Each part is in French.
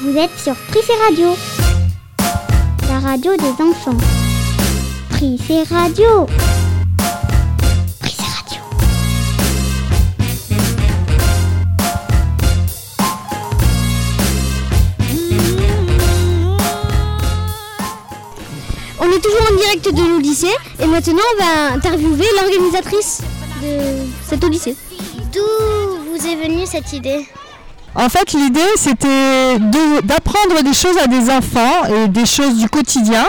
Vous êtes sur Prissé Radio, la radio des enfants. Prissé Radio. Radio. On est toujours en direct de l'Odyssée et maintenant on va interviewer l'organisatrice de cet Odyssée. Venue cette idée En fait, l'idée, c'était d'apprendre des choses à des enfants et des choses du quotidien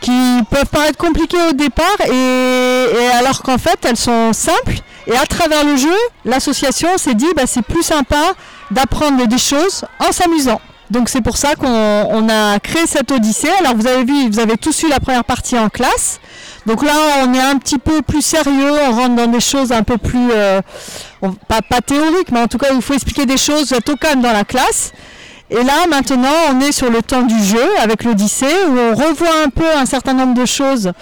qui peuvent paraître compliquées au départ et, alors qu'en fait, elles sont simples. Et à travers le jeu, l'association s'est dit, bah, c'est plus sympa d'apprendre des choses en s'amusant. Donc c'est pour ça qu'on on a créé cette odyssée. Alors vous avez vu, vous avez tous eu la première partie en classe. Donc là, on est un petit peu plus sérieux, on rentre dans des choses un peu plus, euh, pas, théoriques, mais en tout cas, il faut expliquer des choses, au calme dans la classe. Et là, maintenant, on est sur le temps du jeu avec l'Odyssée, où on revoit un peu un certain nombre de choses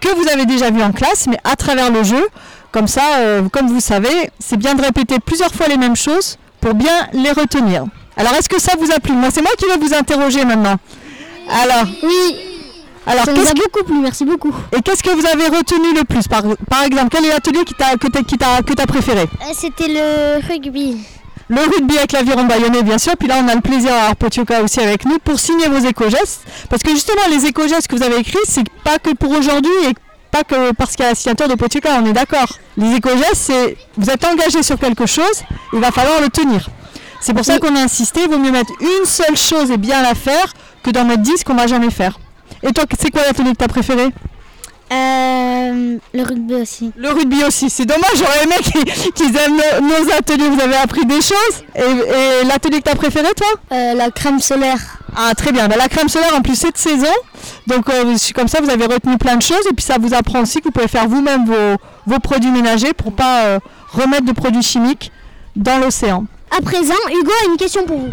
que vous avez déjà vues en classe, mais à travers le jeu. Comme ça, euh, comme vous savez, c'est bien de répéter plusieurs fois les mêmes choses pour bien les retenir. Alors, est-ce que ça vous a plu? Moi, c'est moi qui vais vous interroger maintenant. Alors, Oui, alors ça nous qu'est-ce a beaucoup plu, merci beaucoup. et qu'est-ce que vous avez retenu le plus par, par exemple, quel est l'atelier qui t'a, que, t'as, que t'as préféré? Euh, C'était le rugby. Le rugby avec l'aviron bayonnais, bien sûr. Puis là, on a le plaisir d'avoir Potioka aussi avec nous pour signer vos éco-gestes. Parce que justement, les éco-gestes que vous avez écrits, c'est pas que pour aujourd'hui et pas que parce qu'il y a la signature de Potioka, on est d'accord. Les éco-gestes, c'est vous êtes engagé sur quelque chose, il va falloir le tenir. C'est pour ça qu'on a insisté, il vaut mieux mettre une seule chose et bien la faire que d'en mettre 10 qu'on va jamais faire. Et toi, c'est quoi l'atelier que tu as préféré Euh, le rugby aussi. Le rugby aussi, c'est dommage, j'aurais aimé qu'ils aiment nos, nos ateliers, vous avez appris des choses. Et, et l'atelier que tu as préféré, toi Euh, la crème solaire. Ah très bien, Bah, la crème solaire en plus c'est de saison, donc euh, comme ça vous avez retenu plein de choses et puis ça vous apprend aussi que vous pouvez faire vous-même vos, vos produits ménagers pour pas remettre de produits chimiques dans l'océan. À présent, Hugo a une question pour vous.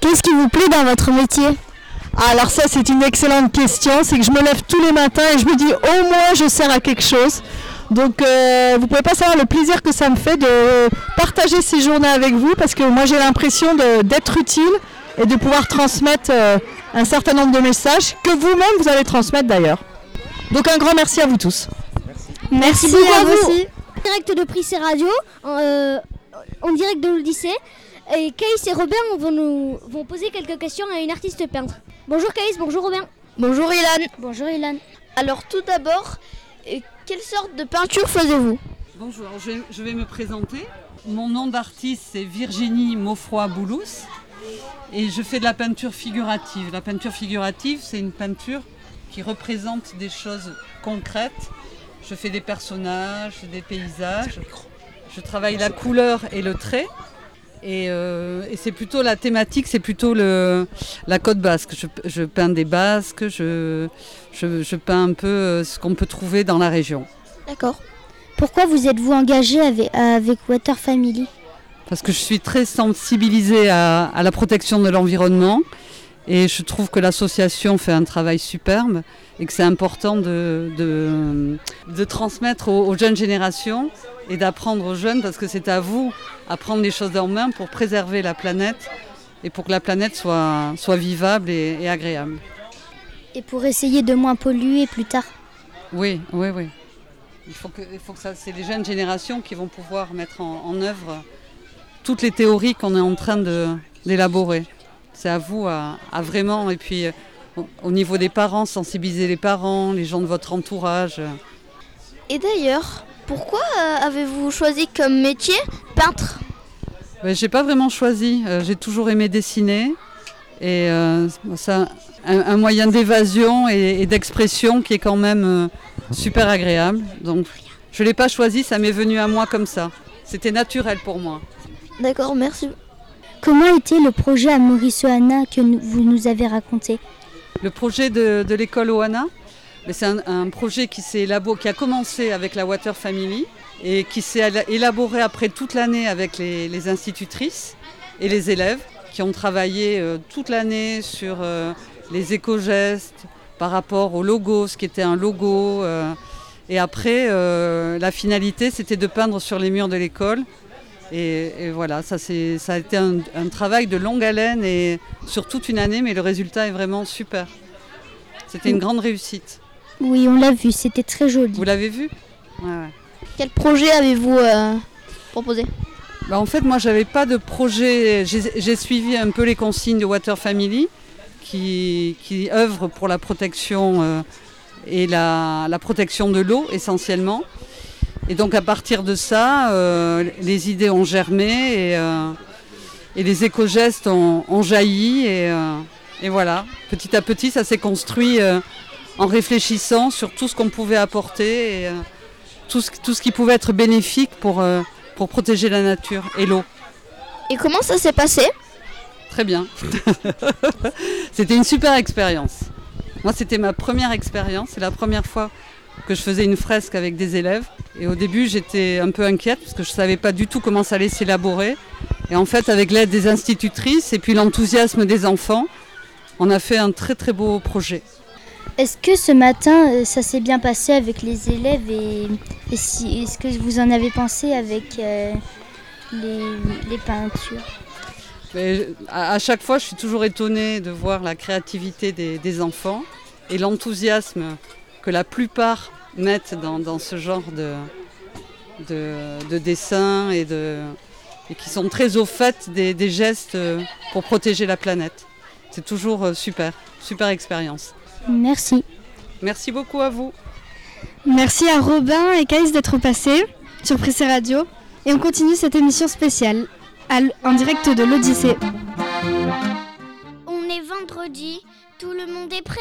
Qu'est-ce qui vous plaît dans votre métier? Alors ça c'est une excellente question, c'est que je me lève tous les matins et je me dis au moins je sers à quelque chose. Donc euh, vous pouvez pas savoir le plaisir que ça me fait de partager ces journées avec vous parce que moi j'ai l'impression de- d'être utile et de pouvoir transmettre euh, un certain nombre de messages que vous-même vous allez transmettre d'ailleurs. Donc un grand merci à vous tous. Merci, beaucoup beaucoup à vous aussi. Direct de Prissé Radio, euh, en direct de l'Odyssée. Et et Robin vont nous vont poser quelques questions à une artiste peintre. Bonjour Caïs, bonjour Robin. Bonjour Ilan. Bonjour Ilan. Alors tout d'abord, euh, quelle sorte de peinture faisiez-vous? Bonjour, je, je vais me présenter. Mon nom d'artiste c'est Virginie Maufroy-Boulous et je fais de la peinture figurative. La peinture figurative, c'est une peinture qui représente des choses concrètes. Je fais des personnages, des paysages. Je travaille la couleur et le trait. Et, euh, et c'est plutôt la thématique, c'est plutôt le, la côte basque. Je, je peins des basques, je, je, je peins un peu euh, ce qu'on peut trouver dans la région. D'accord. Pourquoi vous êtes-vous engagé avec, avec Water Family? Parce que je suis très sensibilisée à, à la protection de l'environnement et je trouve que l'association fait un travail superbe et que c'est important de, de, de transmettre aux, aux jeunes générations et d'apprendre aux jeunes parce que c'est à vous à prendre les choses en main pour préserver la planète et pour que la planète soit, soit vivable et, et agréable. Et pour essayer de moins polluer plus tard Oui, oui, oui. Il faut que, il faut que ça, c'est les jeunes générations qui vont pouvoir mettre en, en œuvre toutes les théories qu'on est en train de, d'élaborer. C'est à vous à, à vraiment, et puis euh, au, au niveau des parents, sensibiliser les parents, les gens de votre entourage. Et d'ailleurs, pourquoi euh, avez-vous choisi comme métier peintre? Ben, j'ai pas vraiment choisi. Euh, j'ai toujours aimé dessiner. Et euh, ça, un, un moyen d'évasion et, et d'expression qui est quand même euh, super agréable. Donc, je l'ai pas choisi, ça m'est venu à moi comme ça. C'était naturel pour moi. D'accord, merci. Comment était le projet à Maurice Anna que vous nous avez raconté? Le projet de, l'école Oana, mais c'est un, projet qui, qui a commencé avec la Water Family et qui s'est éla- élaboré après toute l'année avec les, institutrices et les élèves qui ont travaillé euh, toute l'année sur euh, les éco-gestes par rapport au logo, ce qui était un logo. euh, et après, la finalité, c'était de peindre sur les murs de l'école Et, et voilà, ça, ça a été un, un travail de longue haleine et sur toute une année, mais le résultat est vraiment super. C'était une grande réussite. Oui, on l'a vu, c'était très joli. Vous l'avez vu? Ouais, ouais. Quel projet avez-vous euh, proposé? Bah, en fait, moi, j'avais pas de projet. J'ai j'ai suivi un peu les consignes de Water Family, qui, qui œuvre pour la protection euh, et la, la protection de l'eau essentiellement. Et donc, à partir de ça, euh, les idées ont germé et, euh, et les éco-gestes ont, ont jailli. Et, euh, et voilà, petit à petit, ça s'est construit en réfléchissant sur tout ce qu'on pouvait apporter et tout, ce, tout ce qui pouvait être bénéfique pour. pour protéger la nature et l'eau. Et comment ça s'est passé? Très bien. c'était une super expérience. Moi, c'était ma première expérience. C'est la première fois que je faisais une fresque avec des élèves. Et au début, j'étais un peu inquiète parce que je ne savais pas du tout comment ça allait s'élaborer. Et en fait, avec l'aide des institutrices et puis l'enthousiasme des enfants, on a fait un très très beau projet. Est-ce que ce matin, euh, ça s'est bien passé avec les élèves et, et si, est-ce que vous en avez pensé avec euh, les, les peintures? Mais à, à chaque fois, je suis toujours étonnée de voir la créativité des, des enfants et l'enthousiasme que la plupart mettent dans, dans ce genre de, de, de dessin et, de, et qui sont très au fait des, des gestes euh, pour protéger la planète. C'est toujours euh, super, super expérience. Merci. Merci beaucoup à vous. Merci à Robin et Caïs d'être passés sur Pressé Radio. Et on continue cette émission spéciale en direct de l'Odyssée. On est vendredi, tout le monde est prêt?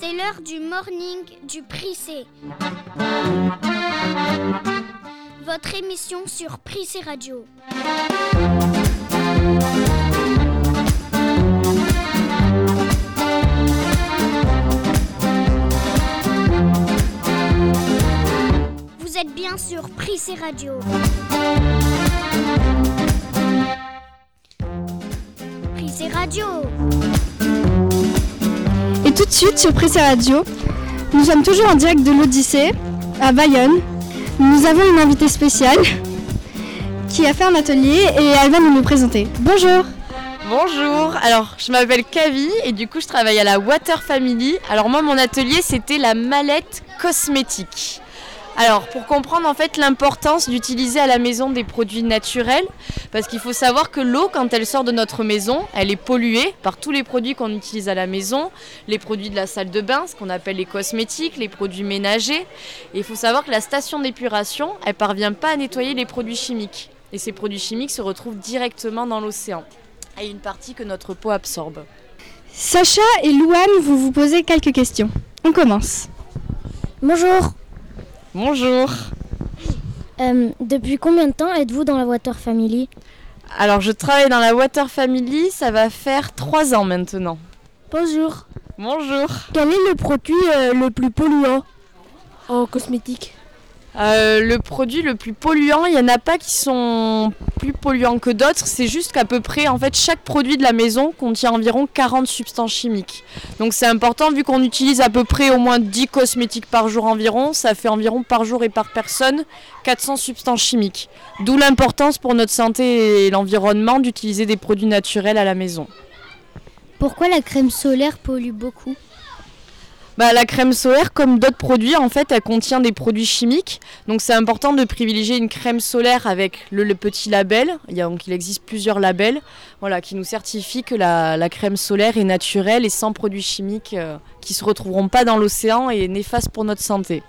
C'est l'heure du morning du Prissé. Votre émission sur Prissé Radio. Vous êtes bien sur Prissé Radio. Prissé Radio. Suite sur Pressé Radio, nous sommes toujours en direct de l'Odyssée à Bayonne. Nous avons une invitée spéciale qui a fait un atelier et elle va nous le présenter. Bonjour Bonjour, alors je m'appelle Kavi et du coup je travaille à la Water Family. Alors moi mon atelier c'était la mallette cosmétique. Alors pour comprendre en fait l'importance d'utiliser à la maison des produits naturels, parce qu'il faut savoir que l'eau quand elle sort de notre maison, elle est polluée par tous les produits qu'on utilise à la maison, les produits de la salle de bain, ce qu'on appelle les cosmétiques, les produits ménagers. Et il faut savoir que la station d'épuration, elle parvient pas à nettoyer les produits chimiques. Et ces produits chimiques se retrouvent directement dans l'océan et une partie que notre peau absorbe. Sacha et Louane, vous vous posez quelques questions. On commence. Bonjour. Bonjour. Euh, depuis combien de temps êtes-vous dans la Water Family Alors je travaille dans la Water Family, ça va faire trois ans maintenant. Bonjour. Bonjour. Quel est le produit euh, le plus polluant en cosmétique Euh, le produit le plus polluant, il n'y en a pas qui sont plus polluants que d'autres, c'est juste qu'à peu près, en fait, chaque produit de la maison contient environ 40 substances chimiques. Donc c'est important, vu qu'on utilise à peu près au moins 10 cosmétiques par jour environ, ça fait environ par jour et par personne 400 substances chimiques. D'où l'importance pour notre santé et l'environnement d'utiliser des produits naturels à la maison. Pourquoi la crème solaire pollue beaucoup? Bah, la crème solaire, comme d'autres produits, en fait, elle contient des produits chimiques. Donc, c'est important de privilégier une crème solaire avec le, le petit label. Il, y a, donc, il existe plusieurs labels voilà, qui nous certifient que la, la crème solaire est naturelle et sans produits chimiques euh, qui ne se retrouveront pas dans l'océan et néfastes pour notre santé.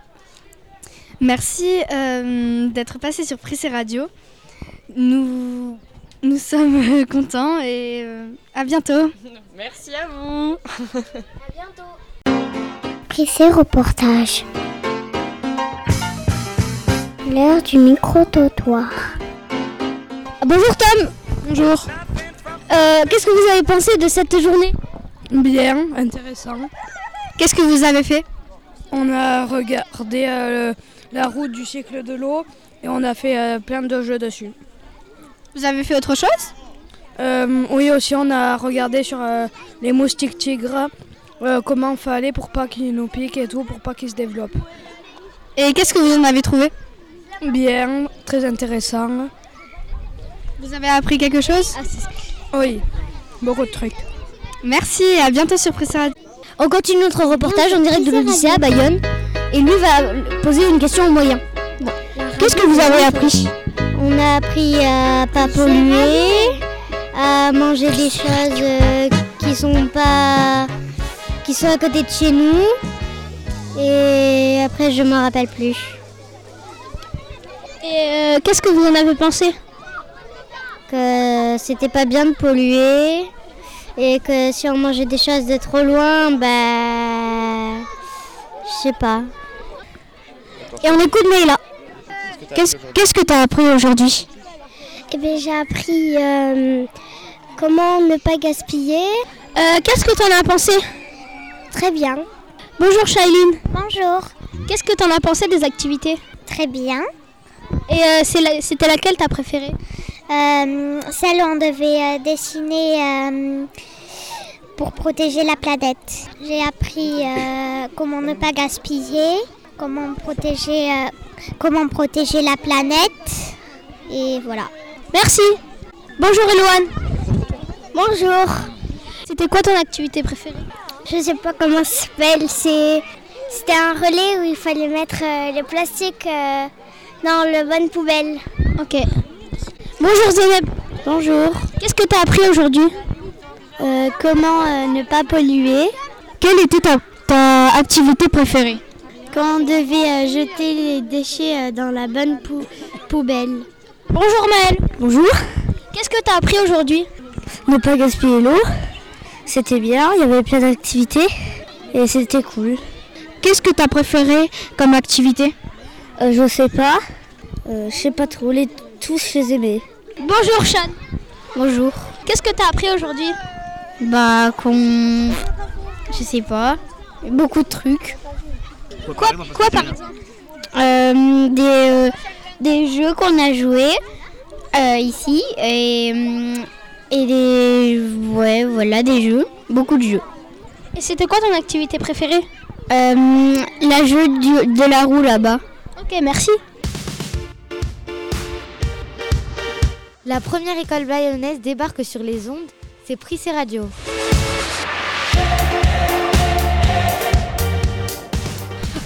Merci euh, d'être passé sur Prissé Radio. Nous, nous sommes contents et euh, à bientôt. Merci à vous. Prissé reportage. L'heure du micro-trottoir. Bonjour Tom. Bonjour. Qu'est-ce que vous avez pensé de cette journée? Bien, intéressant. Qu'est-ce que vous avez fait? On a regardé euh, la route du cycle de l'eau et on a fait euh, plein de jeux dessus. Vous avez fait autre chose? Euh, oui, aussi on a regardé sur euh, les moustiques tigres euh, comment fallait pour pas qu'ils nous piquent et tout, pour pas qu'ils se développent. Et qu'est-ce que vous en avez trouvé? Bien, très intéressant. Vous avez appris quelque chose? Oui, beaucoup de trucs. Merci et à bientôt sur Radio. On continue notre reportage en direct de l'Odyssée à Bayonne. Et lui va poser une question au moyen. Qu'est-ce que vous avez appris? On a appris à pas polluer, à manger des choses euh, qui sont pas qui sont à côté de chez nous. Et après je me rappelle plus. Et euh, qu'est-ce que vous en avez pensé? Que c'était pas bien de polluer et que si on mangeait des choses de trop loin, bah je sais pas. Et on écoute Leïla. Qu'est-ce qu'est-ce que tu as appris aujourd'hui? Eh bien, j'ai appris euh, comment ne pas gaspiller. Euh, Qu'est-ce que tu en as pensé? Très bien. Bonjour Shailene. Bonjour. Qu'est-ce que tu en as pensé des activités? Très bien. Et euh, c'est la- c'était laquelle t'as préférée? Euh, celle où on devait euh, dessiner euh, pour protéger la planète. J'ai appris euh, comment ne pas gaspiller, comment protéger, euh, comment protéger la planète. Et voilà. Merci. Bonjour Eloane. Bonjour. C'était quoi ton activité préférée? Je sais pas comment ça s'appelle. C'est, c'était un relais où il fallait mettre euh, le plastique euh, dans le bonne poubelle. Ok. Bonjour Zeynep. Bonjour. Qu'est-ce que tu as appris aujourd'hui? Euh, comment euh, ne pas polluer Quelle était ta, ta activité préférée? Quand on devait euh, jeter les déchets euh, dans la bonne pou- poubelle. Bonjour Maëlle. Bonjour. Qu'est-ce que tu as appris aujourd'hui? Ne pas gaspiller l'eau. C'était bien, il y avait plein d'activités et c'était cool. Qu'est-ce que tu as préféré comme activité? Euh, je sais pas. Euh, je sais pas trop, les tous je les aimais. Bonjour Chan. Bonjour. Qu'est-ce que tu as appris aujourd'hui? Bah qu'on je sais pas. Beaucoup de trucs. Quoi, quoi par exemple Euh, des, euh, des jeux qu'on a joués euh, ici et, hum, et des ouais voilà des jeux, beaucoup de jeux. Et c'était quoi ton activité préférée? Euh, la jeu du- de la roue là-bas. Ok, merci. La première école bayonnaise débarque sur les ondes, c'est Prissé Radio.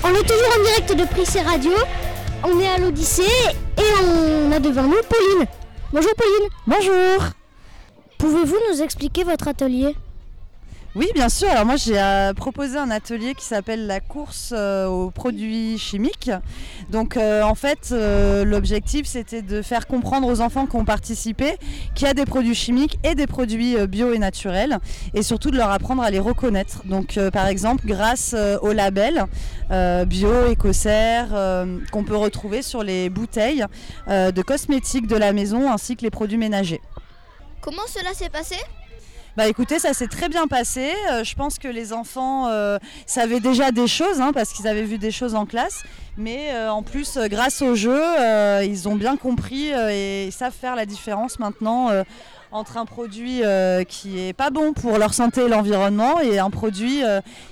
On est toujours en direct de Prissé Radio. On est à l'Odyssée et on a devant nous Pauline. Bonjour Pauline. Bonjour. Pouvez-vous nous expliquer votre atelier? Oui, bien sûr. Alors moi, j'ai euh, proposé un atelier qui s'appelle la course euh, aux produits chimiques. Donc euh, en fait, l'objectif, c'était de faire comprendre aux enfants qui ont participé qu'il y a des produits chimiques et des produits bio et naturels, et surtout de leur apprendre à les reconnaître. Donc par exemple, grâce au label bio, écossaire, qu'on peut retrouver sur les bouteilles de cosmétiques de la maison ainsi que les produits ménagers. Comment cela s'est passé? Bah écoutez, ça s'est très bien passé. Euh, je pense que les enfants euh, savaient déjà des choses, hein, parce qu'ils avaient vu des choses en classe. Mais euh, en plus, grâce au jeu, ils ont bien compris et ils savent faire la différence maintenant entre un produit qui est pas bon pour leur santé et l'environnement et un produit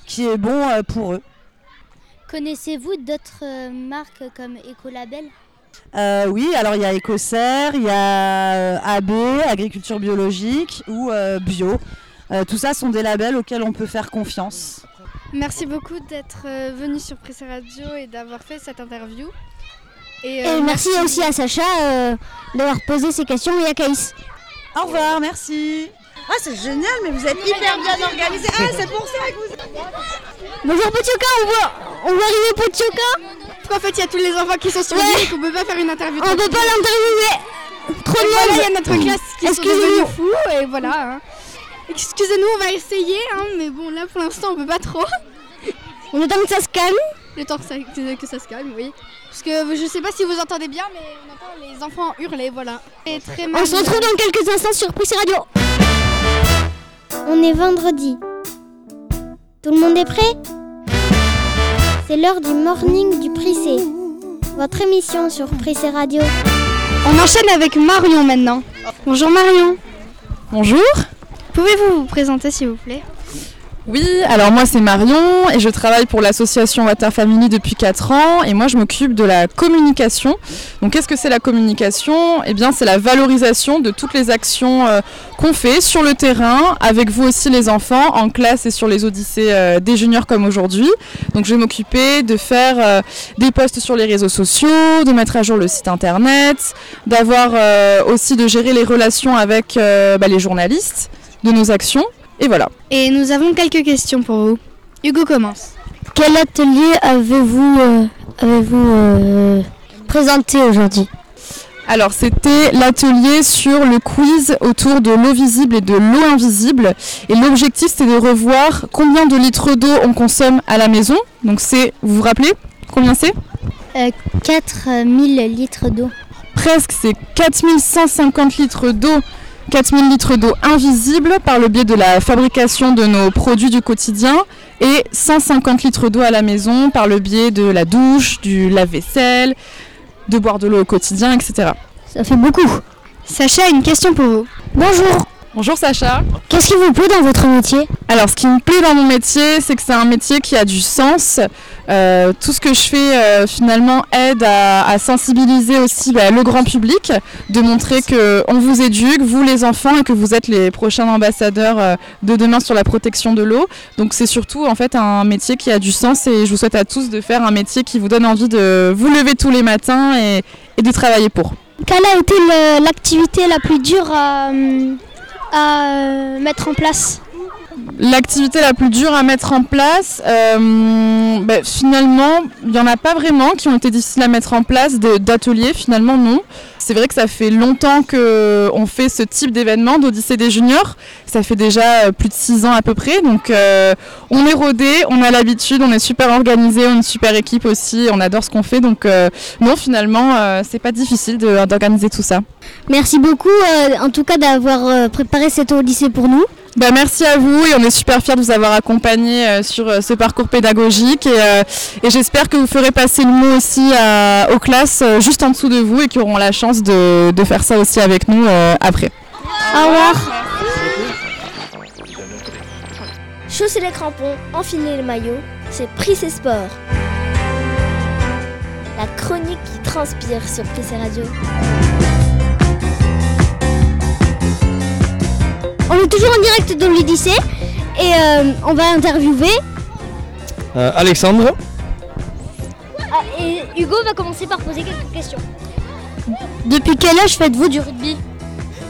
qui est bon pour eux. Connaissez-vous d'autres marques comme Ecolabel Euh, oui, alors il y a Écossaire, il y a euh, AB, Agriculture biologique ou euh, Bio. Euh, tout ça sont des labels auxquels on peut faire confiance. Merci beaucoup d'être venu sur Pressé Radio et d'avoir fait cette interview. Et, Et merci aussi à Sacha euh, d'avoir posé ces questions et à Caïs. Au revoir, merci. Ah, c'est génial, mais vous êtes hyper bien organisés. Ah, c'est pour ça que vous. Bonjour Potioka, on voit, on voit arriver Potioka. Qu'en fait, il y a tous les enfants qui sont sur Ouais. l'île et qu'on peut pas faire une interview. On peut pas l'interviewer. Trop de voilà, il y a notre classe qui Excusez-nous. devenus fous et voilà. hein. Excusez-nous, on va essayer, hein, mais bon, là pour l'instant, on peut pas trop. On attend que ça se calme. Le temps que ça, que- que ça se calme, oui. Parce que je sais pas si vous entendez bien, mais on entend les enfants hurler, voilà. Et très On se retrouve dans quelques instants sur Prissé Radio. On est vendredi. Tout le monde est prêt? C'est l'heure du morning du Prissé. Votre émission sur Prissé Radio. On enchaîne avec Marion maintenant. Bonjour Marion. Bonjour. Pouvez-vous vous présenter s'il vous plaît? Oui, alors moi c'est Marion et je travaille pour l'association Water Family depuis 4 ans et moi je m'occupe de la communication. Donc qu'est-ce que c'est la communication? Eh bien c'est la valorisation de toutes les actions euh, qu'on fait sur le terrain, avec vous aussi les enfants, en classe et sur les odyssées euh, des juniors comme aujourd'hui. Donc je vais m'occuper de faire euh, des posts sur les réseaux sociaux, de mettre à jour le site internet, d'avoir aussi de gérer les relations avec bah, les journalistes de nos actions. Et voilà. Et nous avons quelques questions pour vous. Hugo commence. Quel atelier avez-vous euh, euh, présenté aujourd'hui? Alors c'était l'atelier sur le quiz autour de l'eau visible et de l'eau invisible. Et l'objectif c'était de revoir combien de litres d'eau on consomme à la maison. Donc c'est, vous vous rappelez combien c'est? 4000 euh, litres d'eau. Presque, c'est 4150 litres d'eau 4000 litres d'eau invisible par le biais de la fabrication de nos produits du quotidien et 150 litres d'eau à la maison par le biais de la douche, du lave-vaisselle, de boire de l'eau au quotidien, etc. Ça fait beaucoup. Sacha a une question pour vous. Bonjour. Bonjour Sacha. Qu'est-ce qui vous plaît dans votre métier? Alors ce qui me plaît dans mon métier, c'est que c'est un métier qui a du sens. Euh, tout ce que je fais euh, finalement aide à, sensibiliser aussi bah, le grand public, de montrer qu'on vous éduque, vous les enfants, et que vous êtes les prochains ambassadeurs euh, de demain sur la protection de l'eau. Donc c'est surtout en fait un métier qui a du sens et je vous souhaite à tous de faire un métier qui vous donne envie de vous lever tous les matins et, et de travailler pour. Quelle a été l'activité la plus dure à, euh, mettre en place L'activité la plus dure à mettre en place, euh, ben, finalement, il n'y en a pas vraiment qui ont été difficiles à mettre en place, d'ateliers, finalement non. C'est vrai que ça fait longtemps qu'on fait ce type d'événement d'Odyssée des juniors. Ça fait déjà euh, plus de six ans à peu près. Donc on est rodé, on a l'habitude, on est super organisé, on est une super équipe aussi, on adore ce qu'on fait. Donc non, finalement, c'est pas difficile d'organiser tout ça. Merci beaucoup en tout cas d'avoir préparé cette Odyssée pour nous. Bah, merci à vous et on est super fiers de vous avoir accompagné euh, sur euh, ce parcours pédagogique et, euh, j'espère que vous ferez passer le mot aussi aux classes juste en dessous de vous et qui auront la chance de, faire ça aussi avec nous après. Au revoir. Chausser les crampons, enfiler le maillot, c'est Pris et Sport. La chronique qui transpire sur Pris Radio. On est toujours en direct dans l'Odyssée et euh, on va interviewer euh, Alexandre. Ah, et Hugo va commencer par poser quelques questions. Depuis quel âge faites-vous du rugby?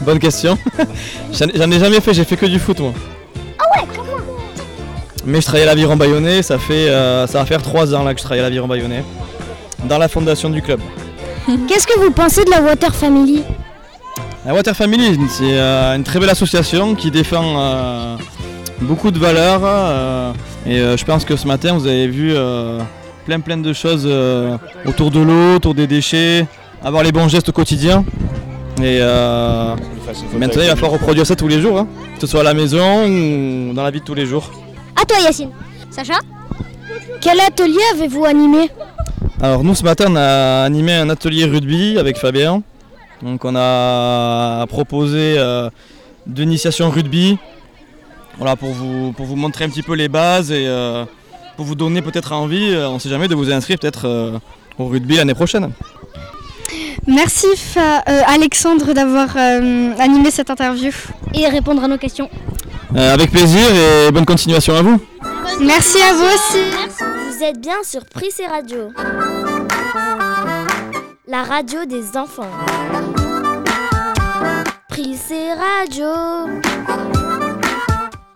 Bonne question. J'en ai jamais fait, j'ai fait que du foot moi. Ah ouais, comme moi Mais je travaille à l'Aviron Bayonnais, ça fait euh, ça va faire trois ans là que je travaille à l'Aviron Bayonnais, dans la fondation du club. Qu'est-ce que vous pensez de la Water Family? La Water Family, c'est euh, une très belle association qui défend euh, beaucoup de valeurs. Euh, et je pense que ce matin, vous avez vu plein plein de choses autour de l'eau, autour des déchets, avoir les bons gestes au quotidien. Et maintenant, il va falloir reproduire ça tous les jours, hein, que ce soit à la maison ou dans la vie de tous les jours. À toi, Yacine. Sacha? Quel atelier avez-vous animé? Alors, nous, ce matin, on a animé un atelier rugby avec Fabien. Donc on a proposé euh, d'initiation rugby voilà, pour, vous, pour vous montrer un petit peu les bases et euh, pour vous donner peut-être envie, euh, on ne sait jamais, de vous inscrire peut-être au rugby l'année prochaine. Merci Alexandre d'avoir animé cette interview. Et répondre à nos questions. avec plaisir et bonne continuation à vous. Merci à vous aussi. Vous êtes bien sur Prissé Radio la radio des enfants. Prise Radio.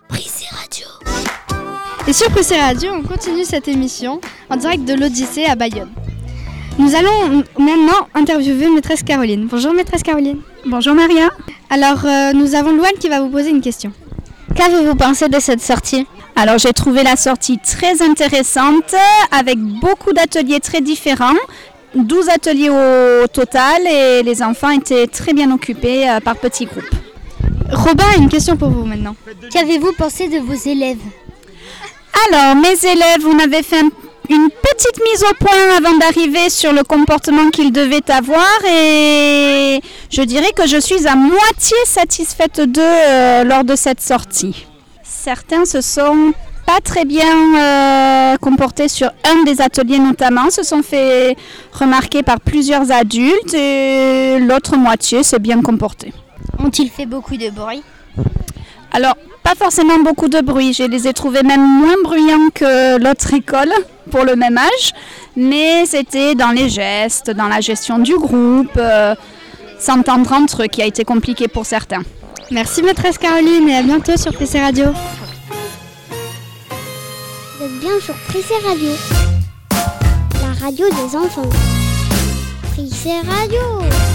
Prise Radio. Et sur Prise Radio, on continue cette émission en direct de l'Odyssée à Bayonne. Nous allons maintenant interviewer maîtresse Caroline. Bonjour maîtresse Caroline. Bonjour Maria. Alors euh, nous avons Louane qui va vous poser une question. Qu'avez-vous pensé de cette sortie? Alors j'ai trouvé la sortie très intéressante avec beaucoup d'ateliers très différents 12 ateliers au total et les enfants étaient très bien occupés euh, par petits groupes. Robin une question pour vous maintenant. Qu'avez-vous pensé de vos élèves Alors, mes élèves, on avait fait une petite mise au point avant d'arriver sur le comportement qu'ils devaient avoir et je dirais que je suis à moitié satisfaite d'eux euh, lors de cette sortie. Certains se sont pas très bien euh, comportés sur un des ateliers notamment, se sont fait remarquer par plusieurs adultes et l'autre moitié s'est bien comportée. Ont-ils fait beaucoup de bruit? Alors, pas forcément beaucoup de bruit. Je les ai trouvés même moins bruyants que l'autre école pour le même âge. Mais c'était dans les gestes, dans la gestion du groupe, euh, s'entendre entre eux qui a été compliqué pour certains. Merci maîtresse Caroline et à bientôt sur PC Radio. Bien sur Prissé Radio, la radio des enfants. Prissé Radio.